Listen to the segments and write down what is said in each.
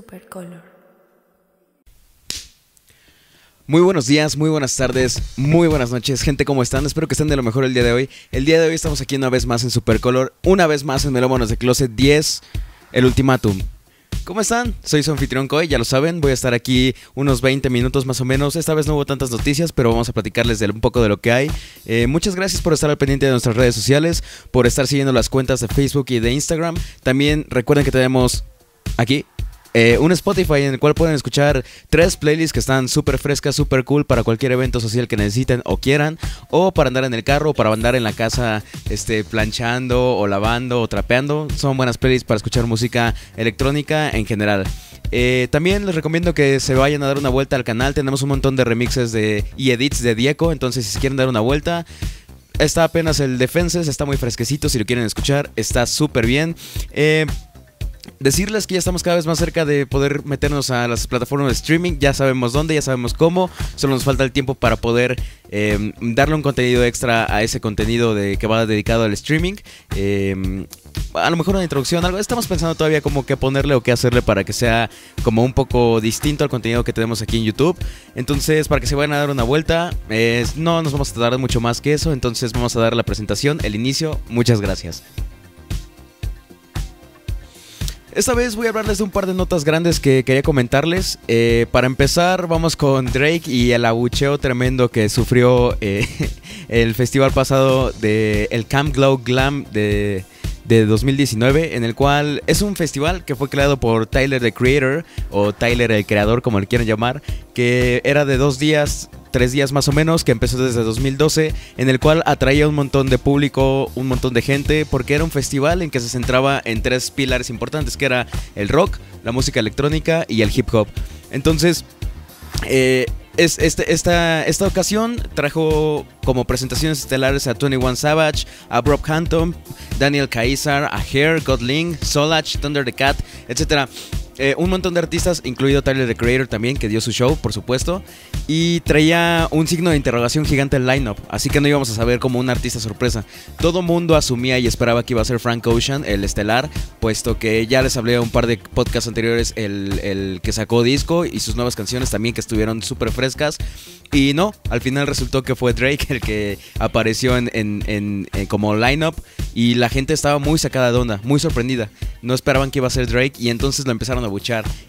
Supercolor. Muy buenos días, muy buenas tardes, muy buenas noches, gente, ¿cómo están? Espero que estén de lo mejor el día de hoy. El día de hoy estamos aquí una vez más en Supercolor, una vez más en Melómanos de Closet 10, el ultimátum. ¿Cómo están? Soy su anfitrión Coy, ya lo saben, voy a estar aquí unos 20 minutos más o menos. Esta vez no hubo tantas noticias, pero vamos a platicarles de un poco de lo que hay. Eh, muchas gracias por estar al pendiente de nuestras redes sociales, por estar siguiendo las cuentas de Facebook y de Instagram. También recuerden que tenemos aquí eh, un Spotify en el cual pueden escuchar tres playlists que están súper frescas, súper cool para cualquier evento social que necesiten o quieran, o para andar en el carro, o para andar en la casa este, planchando o lavando o trapeando. Son buenas playlists para escuchar música electrónica en general. Eh, también les recomiendo que se vayan a dar una vuelta al canal. Tenemos un montón de remixes de, y edits de Dieko. Entonces, si quieren dar una vuelta, está apenas el Defenses. Está muy fresquecito. Si lo quieren escuchar, está súper bien. Eh, Decirles que ya estamos cada vez más cerca de poder meternos a las plataformas de streaming. Ya sabemos dónde, ya sabemos cómo. Solo nos falta el tiempo para poder eh, darle un contenido extra a ese contenido de, que va dedicado al streaming. Eh, a lo mejor una introducción, algo. Estamos pensando todavía como qué ponerle o qué hacerle para que sea como un poco distinto al contenido que tenemos aquí en YouTube. Entonces, para que se vayan a dar una vuelta, no nos vamos a tardar mucho más que eso. Entonces, vamos a dar la presentación, el inicio. Muchas gracias. Esta vez voy a hablarles de un par de notas grandes que quería comentarles. Eh, para empezar, vamos con Drake y el abucheo tremendo que sufrió eh, el festival pasado de el Camp Glow Glam de, de 2019, en el cual es un festival que fue creado por Tyler the Creator, o Tyler el Creador, como le quieran llamar, que era de dos días tres días más o menos, que empezó desde 2012, en el cual atraía un montón de público, un montón de gente, porque era un festival en que se centraba en tres pilares importantes, que era el rock, la música electrónica y el hip hop. Entonces, eh, es, este, esta, esta ocasión trajo como presentaciones estelares a 21 Savage, a Brock Hampton, Daniel Caesar, a Hair, Godling, Solach, Thunder the Cat, etc. Eh, un montón de artistas, incluido Tyler the Creator también, que dio su show, por supuesto. Y traía un signo de interrogación gigante el lineup, así que no íbamos a saber como un artista sorpresa. Todo mundo asumía y esperaba que iba a ser Frank Ocean, el estelar, puesto que ya les hablé un par de podcasts anteriores, el, que sacó disco y sus nuevas canciones también que estuvieron súper frescas. Y no, al final resultó que fue Drake el que apareció en, en, como lineup y la gente estaba muy sacada de onda, muy sorprendida. No esperaban que iba a ser Drake y entonces lo empezaron a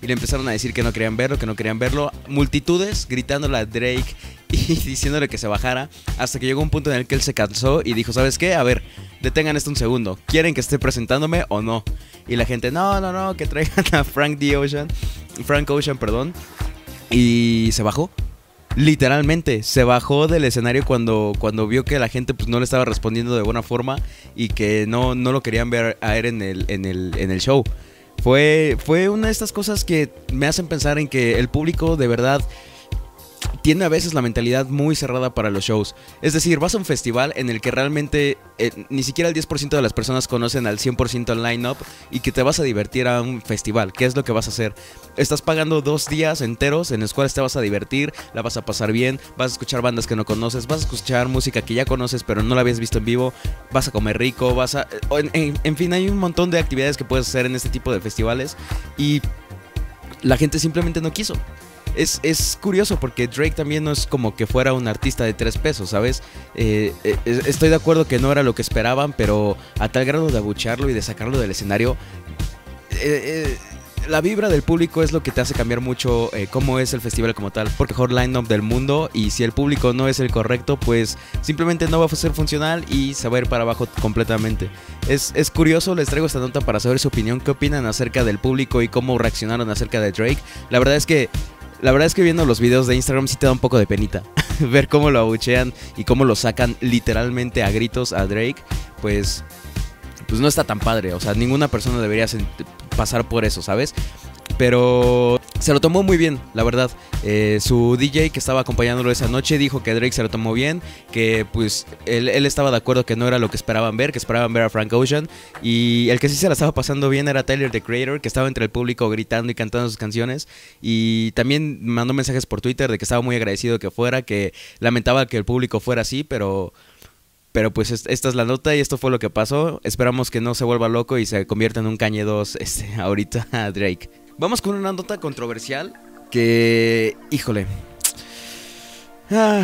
y le empezaron a decir que no querían verlo, que no querían verlo. Multitudes gritándole a Drake y diciéndole que se bajara hasta que llegó un punto en el que él se cansó y dijo, ¿sabes qué? A ver, detengan esto un segundo. ¿Quieren que esté presentándome o no? Y la gente, no, no, no, que traigan a Frank D. Ocean. Frank Ocean, perdón. Y se bajó. Literalmente, se bajó del escenario cuando, cuando vio que la gente pues, no le estaba respondiendo de buena forma y que no, no lo querían ver a él en el, en el, en el show. Fue, fue una de estas cosas que me hacen pensar en que el público de verdad tiene a veces la mentalidad muy cerrada para los shows. Es decir, vas a un festival en el que realmente eh, ni siquiera el 10% de las personas conocen al 100% el line-up y que te vas a divertir a un festival. ¿Qué es lo que vas a hacer? Estás pagando dos días enteros en los cuales te vas a divertir, la vas a pasar bien, vas a escuchar bandas que no conoces, vas a escuchar música que ya conoces pero no la habías visto en vivo, vas a comer rico, vas a... En, en fin, hay un montón de actividades que puedes hacer en este tipo de festivales y la gente simplemente no quiso es, curioso porque Drake también no es como que fuera un artista de tres pesos, ¿sabes? Eh, eh, estoy de acuerdo que no era lo que esperaban, pero a tal grado de abuchearlo y de sacarlo del escenario, eh, la vibra del público es lo que te hace cambiar mucho cómo es el festival como tal. Porque mejor line-up del mundo y si el público no es el correcto, pues simplemente no va a ser funcional y se va a ir para abajo completamente. Es, es curioso, les traigo esta nota para saber su opinión, qué opinan acerca del público y cómo reaccionaron acerca de Drake. La verdad es que la verdad es que viendo los videos de Instagram sí te da un poco de penita. Ver cómo lo abuchean y cómo lo sacan literalmente a gritos a Drake, pues, pues no está tan padre. O sea, ninguna persona debería pasar por eso, ¿sabes? Pero se lo tomó muy bien, la verdad. Eh, su DJ que estaba acompañándolo esa noche dijo que Drake se lo tomó bien, que pues él, estaba de acuerdo que no era lo que esperaban ver, que esperaban ver a Frank Ocean. Y el que sí se la estaba pasando bien era Tyler, the Creator, que estaba entre el público gritando y cantando sus canciones. Y también mandó mensajes por Twitter de que estaba muy agradecido que fuera, que lamentaba que el público fuera así, pero... Pero pues esta es la nota y esto fue lo que pasó. Esperamos que no se vuelva loco y se convierta en un cañe 2 este, ahorita Drake. Vamos con una nota controversial que, híjole, ah,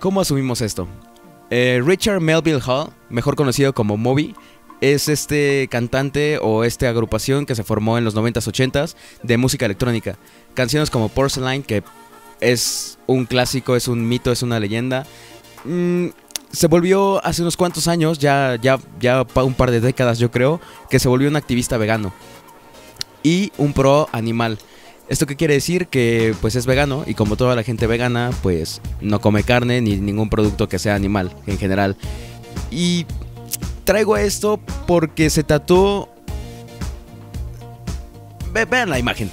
¿cómo asumimos esto? Eh, Richard Melville Hall, mejor conocido como Moby, es este cantante o esta agrupación que se formó en los 90s, 80s de música electrónica. Canciones como Porcelain, que es un clásico, es un mito, es una leyenda. Mm, se volvió hace unos cuantos años, ya, ya, ya un par de décadas yo creo, que se volvió un activista vegano y un pro animal. ¿Esto qué quiere decir? Que pues es vegano y como toda la gente vegana, pues no come carne ni ningún producto que sea animal en general. Y traigo esto porque se tatuó... vean la imagen.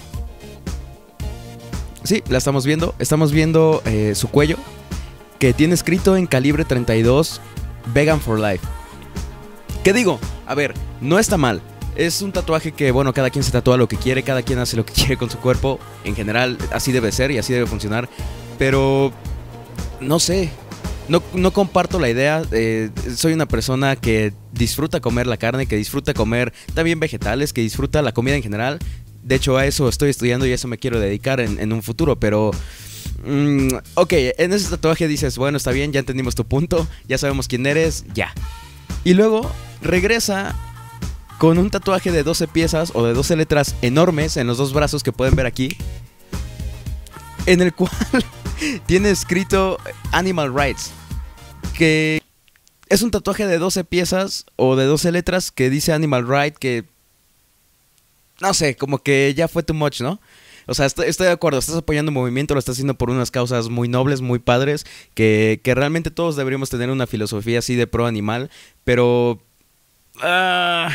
Sí, la estamos viendo. Estamos viendo eh, su cuello, que tiene escrito en calibre 32 Vegan for Life. ¿Qué digo? A ver, no está mal. Es un tatuaje que, bueno, cada quien se tatúa lo que quiere, cada quien hace lo que quiere con su cuerpo. En general, así debe ser y así debe funcionar. Pero, no sé, no, no comparto la idea. Eh, soy una persona que disfruta comer la carne, que disfruta comer también vegetales, que disfruta la comida en general. De hecho, a eso estoy estudiando y a eso me quiero dedicar en, un futuro, pero... Mm, ok, en ese tatuaje dices, bueno, está bien, ya entendimos tu punto, ya sabemos quién eres, ya. Y luego regresa con un tatuaje de 12 piezas o de 12 letras enormes en los dos brazos que pueden ver aquí, en el cual tiene escrito Animal Rights, que es un tatuaje de 12 piezas o de 12 letras que dice Animal Rights, que no sé, como que ya fue too much, ¿no? O sea, estoy, de acuerdo, estás apoyando un movimiento, lo estás haciendo por unas causas muy nobles, muy padres, que, que realmente todos deberíamos tener una filosofía así de pro animal, pero Ah,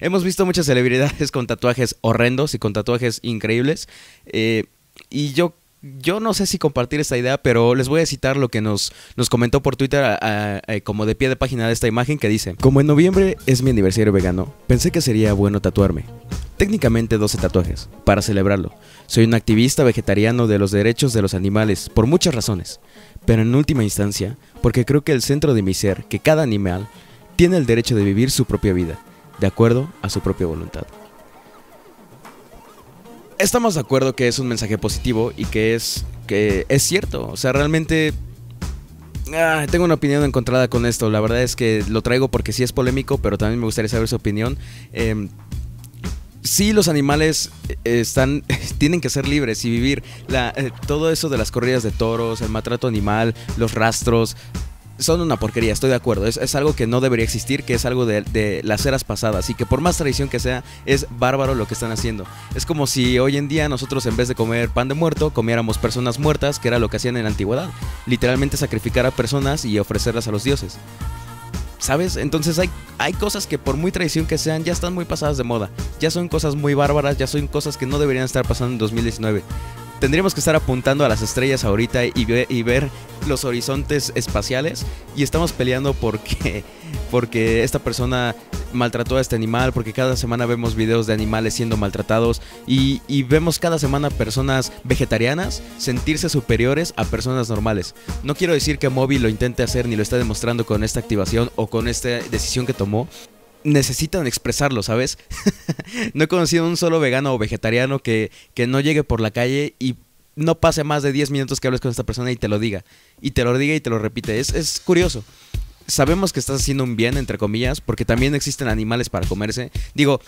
hemos visto muchas celebridades con tatuajes horrendos y con tatuajes increíbles. Eh, y yo, yo no sé si compartir esta idea, pero les voy a citar lo que nos, nos comentó por Twitter como de pie de página de esta imagen que dice, como en noviembre es mi aniversario vegano, pensé que sería bueno tatuarme. Técnicamente 12 tatuajes, para celebrarlo. Soy un activista vegetariano de los derechos de los animales, por muchas razones, pero en última instancia, porque creo que el centro de mi ser, que cada animal, tiene el derecho de vivir su propia vida, de acuerdo a su propia voluntad. Estamos de acuerdo que es un mensaje positivo y que es, que es cierto. O sea, realmente ah, tengo una opinión encontrada con esto. La verdad es que lo traigo porque sí es polémico, pero también me gustaría saber su opinión. Eh, sí los animales eh, están tienen que ser libres y vivir la, eh, todo eso de las corridas de toros, el maltrato animal, los rastros, son una porquería, estoy de acuerdo. Es, algo que no debería existir, que es algo de, las eras pasadas. Y que por más tradición que sea, es bárbaro lo que están haciendo. Es como si hoy en día nosotros en vez de comer pan de muerto, comiéramos personas muertas, que era lo que hacían en la antigüedad. Literalmente sacrificar a personas y ofrecerlas a los dioses. ¿Sabes? Entonces hay, hay cosas que por muy tradición que sean, ya están muy pasadas de moda. Ya son cosas muy bárbaras, ya son cosas que no deberían estar pasando en 2019 tendríamos que estar apuntando a las estrellas ahorita y, y ver los horizontes espaciales y estamos peleando porque, porque esta persona maltrató a este animal, porque cada semana vemos videos de animales siendo maltratados y, y, vemos cada semana personas vegetarianas sentirse superiores a personas normales. No quiero decir que Moby lo intente hacer ni lo está demostrando con esta activación o con esta decisión que tomó, necesitan expresarlo, ¿sabes? no he conocido un solo vegano o vegetariano que, que no llegue por la calle y no pase más de 10 minutos que hables con esta persona y te lo diga. Y te lo diga y te lo repite. Es, es curioso. Sabemos que estás haciendo un bien, entre comillas, porque también existen animales para comerse. Digo,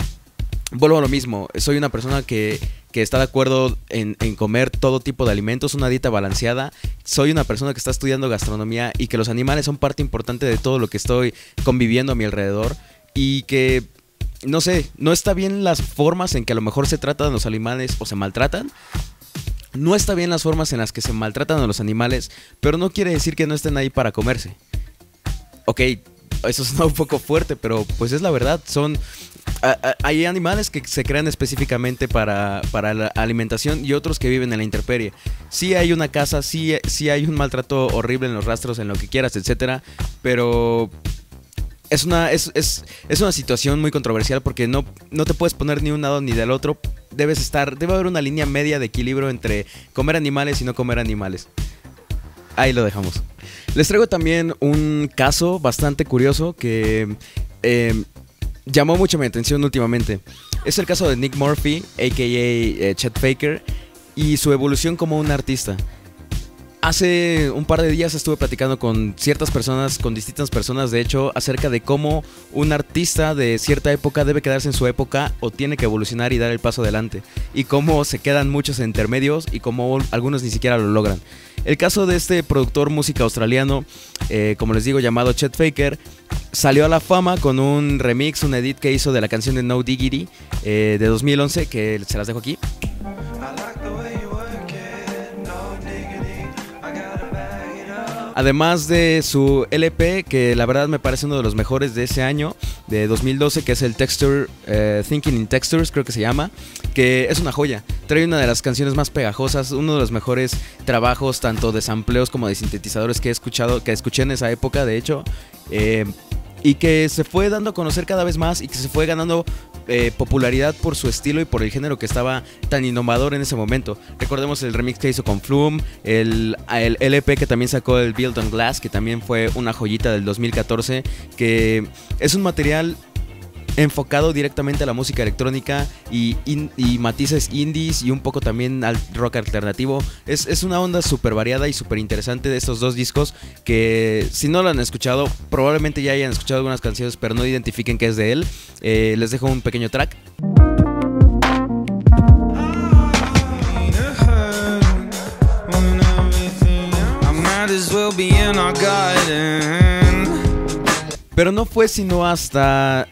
vuelvo a lo mismo. Soy una persona que, que está de acuerdo en, en, comer todo tipo de alimentos, una dieta balanceada. Soy una persona que está estudiando gastronomía y que los animales son parte importante de todo lo que estoy conviviendo a mi alrededor y que no sé, no está bien las formas en que a lo mejor se tratan los animales o se maltratan. No está bien las formas en las que se maltratan a los animales, pero no quiere decir que no estén ahí para comerse. Ok, eso suena un poco fuerte, pero pues es la verdad. Son. hay animales que se crean específicamente para, para, la alimentación y otros que viven en la intemperie. Sí hay una casa, sí, sí hay un maltrato horrible en los rastros, en lo que quieras, etcétera. Pero es una, es, es, es, una situación muy controversial porque no, no te puedes poner ni un lado ni del otro. Debes estar, debe haber una línea media de equilibrio entre comer animales y no comer animales. Ahí lo dejamos. Les traigo también un caso bastante curioso que eh, llamó mucho mi atención últimamente. Es el caso de Nick Murphy, a.k.a. Eh, Chet Faker, y su evolución como un artista. Hace un par de días estuve platicando con ciertas personas, con distintas personas de hecho, acerca de cómo un artista de cierta época debe quedarse en su época o tiene que evolucionar y dar el paso adelante. Y cómo se quedan muchos intermedios y cómo algunos ni siquiera lo logran. El caso de este productor música australiano, eh, como les digo, llamado Chet Faker, salió a la fama con un remix, un edit que hizo de la canción de No Diggity eh, de 2011, que se las dejo aquí. Además de su LP, que la verdad me parece uno de los mejores de ese año, de 2012, que es el Texture, eh, Thinking in Textures, creo que se llama, que es una joya. Trae una de las canciones más pegajosas, uno de los mejores trabajos, tanto de sampleos como de sintetizadores que he escuchado, que escuché en esa época, de hecho. Eh, y que se fue dando a conocer cada vez más y que se fue ganando eh, popularidad por su estilo y por el género que estaba tan innovador en ese momento. Recordemos el remix que hizo con Flume, el, el LP que también sacó el Build on Glass, que también fue una joyita del 2014, que es un material enfocado directamente a la música electrónica y, matices indies y un poco también al rock alternativo. Es, una onda súper variada y súper interesante de estos dos discos que si no lo han escuchado, probablemente ya hayan escuchado algunas canciones pero no identifiquen que es de él. Eh, les dejo un pequeño track. Pero no fue sino hasta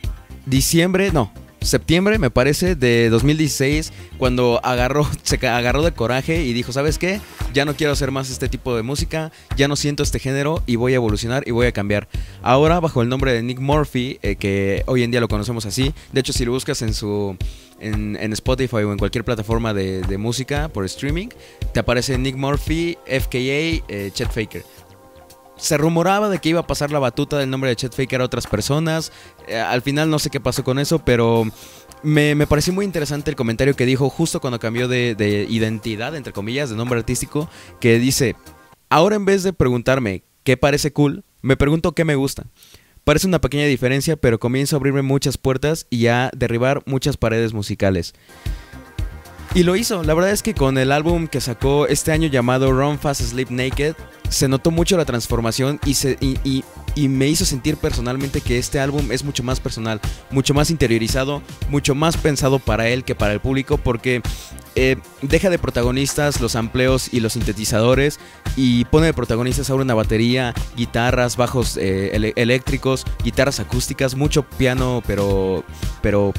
diciembre, no, septiembre, me parece, de 2016, cuando agarró, se agarró de coraje y dijo, ¿sabes qué? Ya no quiero hacer más este tipo de música, ya no siento este género y voy a evolucionar y voy a cambiar. Ahora, bajo el nombre de Nick Murphy, eh, que hoy en día lo conocemos así, de hecho, si lo buscas en su... En, Spotify o en cualquier plataforma de, música por streaming, te aparece Nick Murphy, FKA, eh, Chet Faker se rumoraba de que iba a pasar la batuta del nombre de Chet Faker a otras personas. Eh, al final no sé qué pasó con eso, pero me, pareció muy interesante el comentario que dijo justo cuando cambió de, de, identidad, entre comillas, de nombre artístico, que dice, ahora en vez de preguntarme qué parece cool, me pregunto qué me gusta. Parece una pequeña diferencia, pero comienzo a abrirme muchas puertas y a derribar muchas paredes musicales. Y lo hizo, la verdad es que con el álbum que sacó este año llamado Run Fast Sleep Naked, se notó mucho la transformación y, se, y, me hizo sentir personalmente que este álbum es mucho más personal, mucho más interiorizado, mucho más pensado para él que para el público, porque eh, deja de protagonistas los amplios y los sintetizadores y pone de protagonistas ahora una batería, guitarras, bajos eh, eléctricos, guitarras acústicas, mucho piano, pero, pero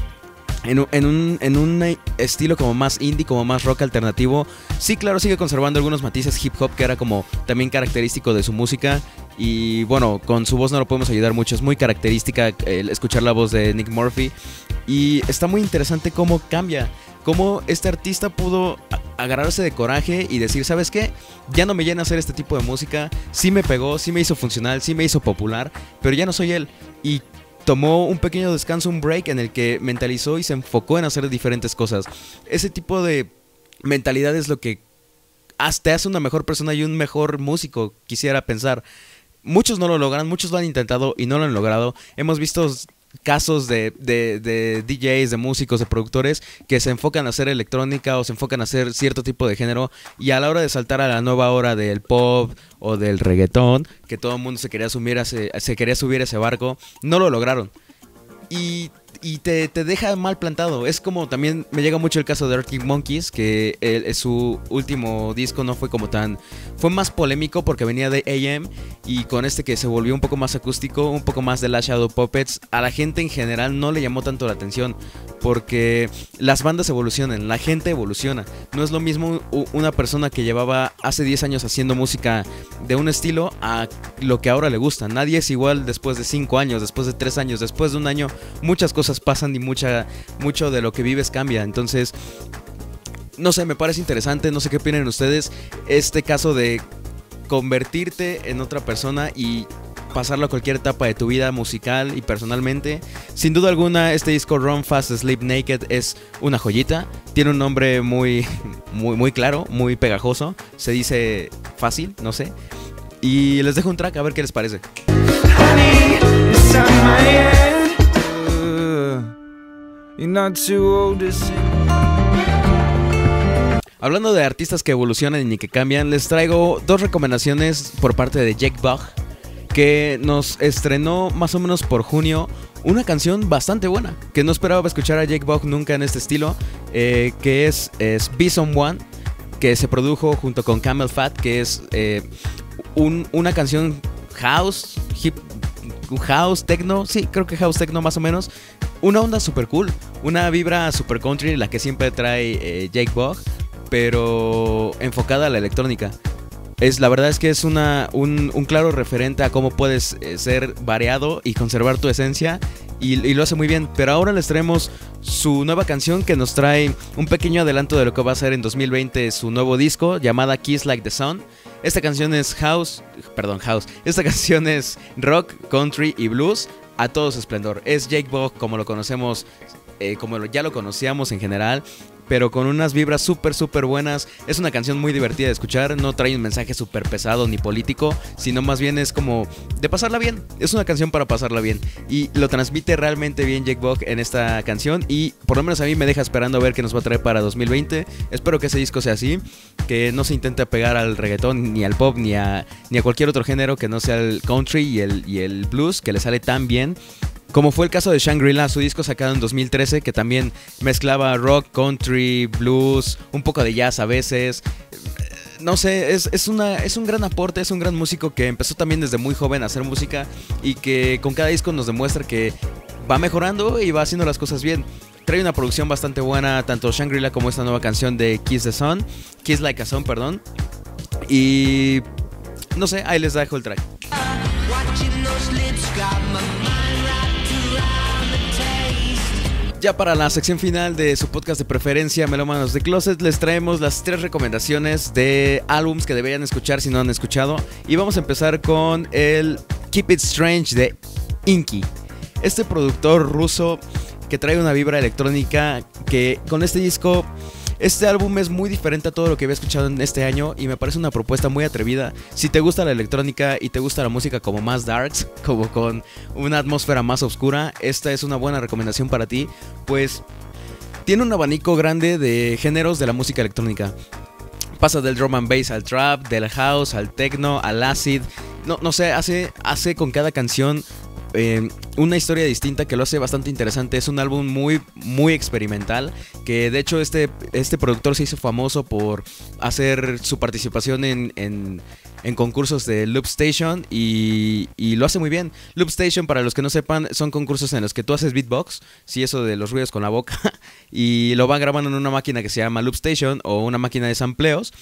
en un, en, un, estilo como más indie, como más rock alternativo. Sí, claro, sigue conservando algunos matices hip hop que era como también característico de su música. Y bueno, con su voz no lo podemos ayudar mucho. Es muy característica escuchar la voz de Nick Murphy. Y está muy interesante cómo cambia. Cómo este artista pudo agarrarse de coraje y decir, ¿sabes qué? Ya no me llena hacer este tipo de música. Sí me pegó, sí me hizo funcional, sí me hizo popular, pero ya no soy él. Y tomó un pequeño descanso, un break en el que mentalizó y se enfocó en hacer diferentes cosas. Ese tipo de mentalidad es lo que te hace una mejor persona y un mejor músico, quisiera pensar. Muchos no lo logran, muchos lo han intentado y no lo han logrado. Hemos visto casos de, de, DJs, de músicos, de productores que se enfocan a hacer electrónica o se enfocan a hacer cierto tipo de género y a la hora de saltar a la nueva hora del pop o del reggaetón, que todo el mundo se quería, asumir se quería subir a ese barco, no lo lograron. Y y te, deja mal plantado. Es como también me llega mucho el caso de Arctic Monkeys, que su último disco no fue como tan. Fue más polémico porque venía de AM y con este que se volvió un poco más acústico, un poco más de la Shadow Puppets, a la gente en general no le llamó tanto la atención porque las bandas evolucionan, la gente evoluciona. No es lo mismo una persona que llevaba hace 10 años haciendo música de un estilo a lo que ahora le gusta. Nadie es igual después de 5 años, después de 3 años, después de un año. Muchas cosas pasan y mucha, mucho de lo que vives cambia. Entonces, no sé, me parece interesante, no sé qué opinan ustedes. Este caso de convertirte en otra persona y pasarlo a cualquier etapa de tu vida musical y personalmente. Sin duda alguna, este disco Run Fast Sleep Naked es una joyita. Tiene un nombre muy, muy, muy claro, muy pegajoso. Se dice fácil, no sé. Y les dejo un track a ver qué les parece. Hablando de artistas que evolucionan y que cambian, les traigo dos recomendaciones por parte de Jake Bug, que nos estrenó más o menos por junio una canción bastante buena, que no esperaba escuchar a Jake Bug nunca en este estilo, eh, que es, es Be Someone, que se produjo junto con Camel Fat, que es eh, una canción house, hip, house, techno, sí, creo que house techno más o menos. Una onda super cool, una vibra super country, la que siempre trae eh, Jake Bug, pero enfocada a la electrónica. Es, la verdad es que es una, un, claro referente a cómo puedes eh, ser variado y conservar tu esencia y, lo hace muy bien. Pero ahora les traemos su nueva canción que nos trae un pequeño adelanto de lo que va a ser en 2020 su nuevo disco llamada Kiss Like the Sun. Esta canción es house, perdón, house. Esta canción es rock, country y blues a todo su esplendor. Es Jake Bog como lo conocemos, eh, como ya lo conocíamos en general pero con unas vibras súper, súper buenas. Es una canción muy divertida de escuchar, no trae un mensaje súper pesado ni político, sino más bien es como de pasarla bien. Es una canción para pasarla bien. Y lo transmite realmente bien Jake Bog en esta canción y por lo menos a mí me deja esperando a ver qué nos va a traer para 2020. Espero que ese disco sea así, que no se intente pegar al reggaetón, ni al pop, ni a, ni a cualquier otro género que no sea el country y el, y el blues, que le sale tan bien. Como fue el caso de Shangri-La, su disco sacado en 2013, que también mezclaba rock, country, blues, un poco de jazz a veces. No sé, es, una, es un gran aporte, es un gran músico que empezó también desde muy joven a hacer música y que con cada disco nos demuestra que va mejorando y va haciendo las cosas bien. Trae una producción bastante buena, tanto Shangri-La como esta nueva canción de Kiss the Sun, Kiss Like a Sun, perdón. Y no sé, ahí les dejo el track. Ya para la sección final de su podcast de preferencia, Melómanos de Closet, les traemos las tres recomendaciones de álbums que deberían escuchar si no han escuchado. Y vamos a empezar con el Keep It Strange de Inky. Este productor ruso que trae una vibra electrónica que con este disco este álbum es muy diferente a todo lo que había escuchado en este año y me parece una propuesta muy atrevida. Si te gusta la electrónica y te gusta la música como más darks, como con una atmósfera más oscura, esta es una buena recomendación para ti, pues tiene un abanico grande de géneros de la música electrónica. Pasa del drum and bass al trap, del house al techno, al acid. No, no sé, hace, hace con cada canción eh, una historia distinta que lo hace bastante interesante. Es un álbum muy, muy experimental. Que de hecho este, este productor se hizo famoso por hacer su participación en, en, concursos de Loop Station y, y, lo hace muy bien. Loop Station, para los que no sepan, son concursos en los que tú haces beatbox, sí, eso de los ruidos con la boca, y lo van grabando en una máquina que se llama Loop Station o una máquina de sampleos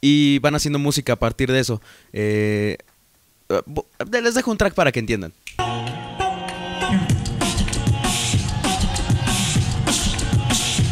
y van haciendo música a partir de eso. Eh, les dejo un track para que entiendan.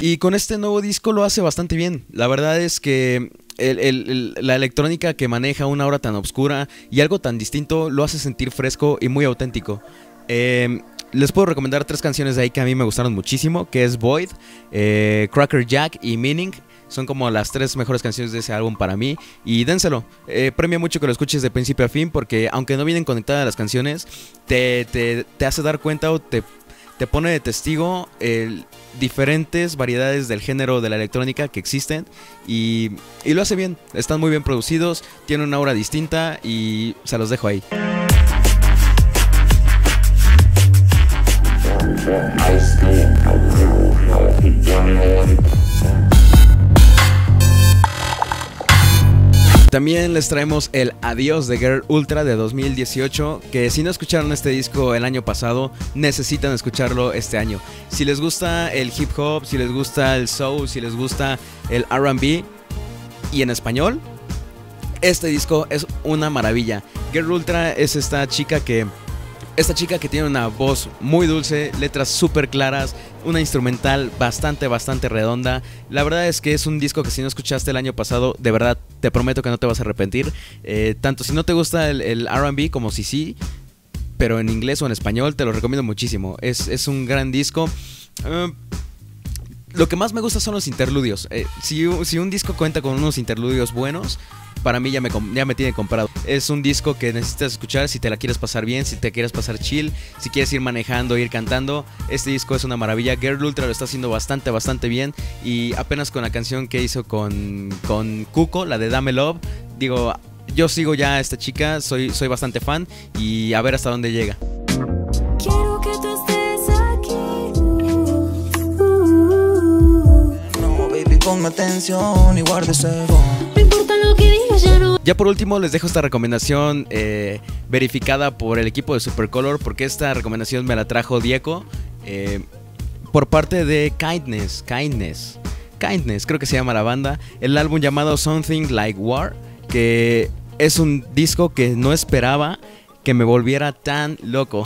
Y con este nuevo disco lo hace bastante bien. La verdad es que la electrónica que maneja una hora tan oscura y algo tan distinto lo hace sentir fresco y muy auténtico. Em, les puedo recomendar tres canciones de ahí que a mí me gustaron muchísimo, que es Void, eh, Cracker Jack y Meaning. Son como las tres mejores canciones de ese álbum para mí. Y dénselo. Eh, premia mucho que lo escuches de principio a fin porque aunque no vienen conectadas las canciones, te, te, hace dar cuenta o te, te pone de testigo el, diferentes variedades del género de la electrónica que existen. Y, y lo hace bien. Están muy bien producidos, tienen una aura distinta y se los dejo ahí. También les traemos el Adiós de Girl Ultra de 2018, que si no escucharon este disco el año pasado, necesitan escucharlo este año. Si les gusta el hip hop, si les gusta el soul, si les gusta el RB y en español, este disco es una maravilla. Girl Ultra es esta chica que esta chica que tiene una voz muy dulce, letras súper claras, una instrumental bastante, bastante redonda. La verdad es que es un disco que si no escuchaste el año pasado, de verdad te prometo que no te vas a arrepentir. Eh, tanto si no te gusta el, RB como si sí, pero en inglés o en español, te lo recomiendo muchísimo. Es, un gran disco. Eh, lo que más me gusta son los interludios. Eh, si, si un disco cuenta con unos interludios buenos, para mí ya me, ya me tiene comprado. Es un disco que necesitas escuchar si te la quieres pasar bien, si te quieres pasar chill, si quieres ir manejando, ir cantando. Este disco es una maravilla. Girl Ultra lo está haciendo bastante, bastante bien. Y apenas con la canción que hizo con, con Cuco, la de Dame Love, digo, yo sigo ya a esta chica, soy, soy bastante fan y a ver hasta dónde llega. Quiero que tú estés aquí. No, baby, ponme atención y guarde Ya por último les dejo esta recomendación eh, verificada por el equipo de Supercolor porque esta recomendación me la trajo Diego eh, por parte de Kindness, Kindness, Kindness, creo que se llama la banda, el álbum llamado Something Like War, que es un disco que no esperaba que me volviera tan loco.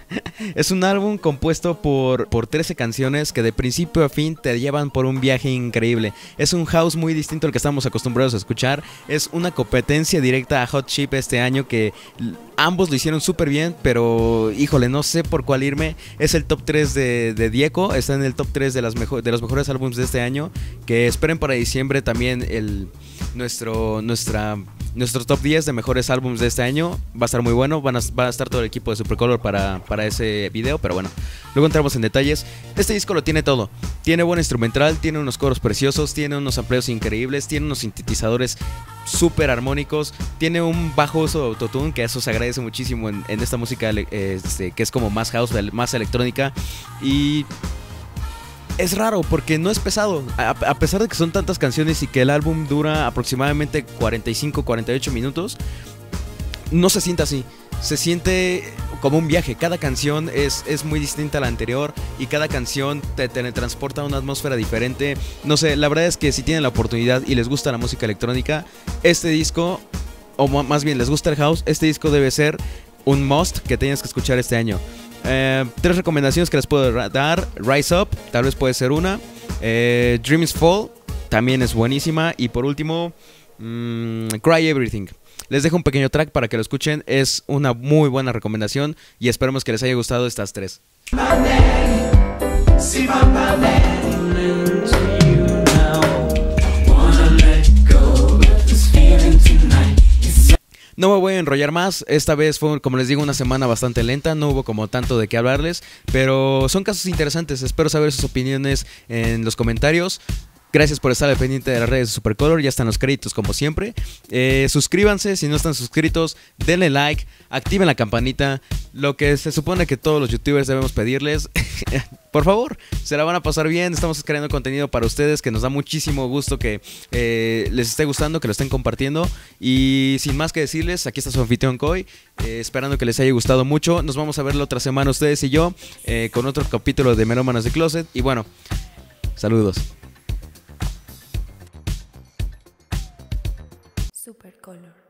es un álbum compuesto por, por 13 canciones que de principio a fin te llevan por un viaje increíble. Es un house muy distinto al que estamos acostumbrados a escuchar. Es una competencia directa a Hot Chip este año que ambos lo hicieron súper bien, pero híjole, no sé por cuál irme. Es el top 3 de, de Diego, está en el top 3 de, de los mejores álbumes de este año. Que esperen para diciembre también el, nuestro, nuestra nuestro top 10 de mejores álbumes de este año. Va a estar muy bueno. Van a, va a estar todo el equipo de Supercolor para, para ese video. Pero bueno, luego entramos en detalles. Este disco lo tiene todo. Tiene buen instrumental, tiene unos coros preciosos, tiene unos amplios increíbles, tiene unos sintetizadores súper armónicos, tiene un bajo uso de autotune, que eso se agradece muchísimo en, esta música este, que es como más house, más electrónica. Y es raro porque no es pesado. A, pesar de que son tantas canciones y que el álbum dura aproximadamente 45-48 minutos, no se siente así. Se siente como un viaje. Cada canción es, es muy distinta a la anterior y cada canción te teletransporta a una atmósfera diferente. No sé, la verdad es que si tienen la oportunidad y les gusta la música electrónica, este disco, o más bien les gusta el house, este disco debe ser un must que tengas que escuchar este año. Eh, tres recomendaciones que les puedo dar. Rise Up, tal vez puede ser una. Eh, Dreams Fall, también es buenísima. Y por último, mm, Cry Everything. Les dejo un pequeño track para que lo escuchen. Es una muy buena recomendación y esperemos que les haya gustado estas tres. No me voy a enrollar más, esta vez fue, como les digo, una semana bastante lenta, no hubo como tanto de qué hablarles, pero son casos interesantes, espero saber sus opiniones en los comentarios. Gracias por estar al pendiente de las redes de Supercolor. Ya están los créditos como siempre. Eh, suscríbanse si no están suscritos. Denle like. Activen la campanita. Lo que se supone que todos los youtubers debemos pedirles. por favor, se la van a pasar bien. Estamos creando contenido para ustedes que nos da muchísimo gusto que eh, les esté gustando, que lo estén compartiendo. Y sin más que decirles, aquí está su anfitrión Coy. Eh, esperando que les haya gustado mucho. Nos vamos a ver la otra semana ustedes y yo con otro capítulo de Melómanos de Closet. Y bueno, saludos. Supercolor.